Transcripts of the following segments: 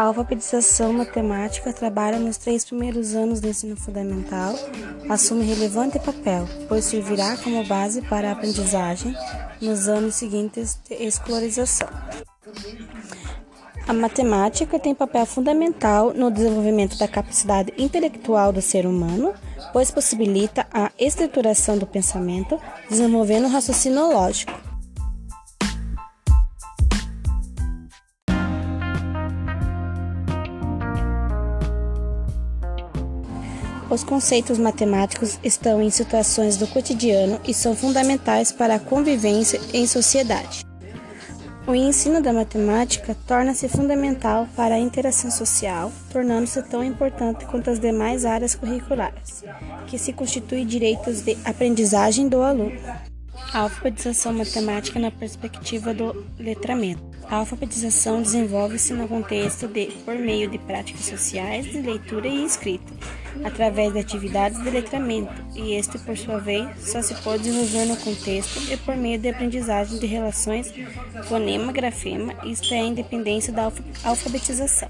A alfabetização matemática trabalha nos três primeiros anos do ensino fundamental, assume relevante papel, pois servirá como base para a aprendizagem nos anos seguintes de escolarização. A matemática tem papel fundamental no desenvolvimento da capacidade intelectual do ser humano, pois possibilita a estruturação do pensamento, desenvolvendo o raciocínio lógico. Os conceitos matemáticos estão em situações do cotidiano e são fundamentais para a convivência em sociedade. O ensino da matemática torna-se fundamental para a interação social, tornando-se tão importante quanto as demais áreas curriculares, que se constituem direitos de aprendizagem do aluno. A alfabetização matemática na perspectiva do letramento. A alfabetização desenvolve-se no contexto de por meio de práticas sociais de leitura e escrita, através de atividades de letramento, e este, por sua vez, só se pode desenvolver no contexto e por meio de aprendizagem de relações fonema-grafema, isto é, a independência da alfabetização.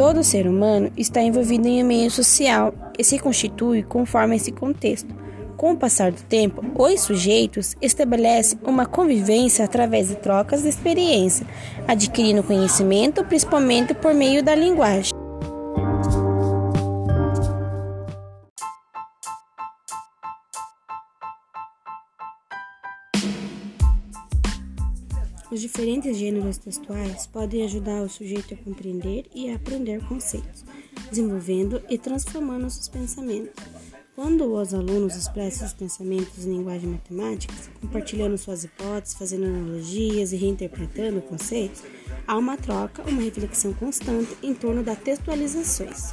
Todo ser humano está envolvido em um meio social e se constitui conforme esse contexto. Com o passar do tempo, os sujeitos estabelecem uma convivência através de trocas de experiência, adquirindo conhecimento principalmente por meio da linguagem. Os diferentes gêneros textuais podem ajudar o sujeito a compreender e a aprender conceitos, desenvolvendo e transformando seus pensamentos. Quando os alunos expressam seus pensamentos em linguagem matemática, compartilhando suas hipóteses, fazendo analogias e reinterpretando conceitos, há uma troca, uma reflexão constante em torno das textualizações.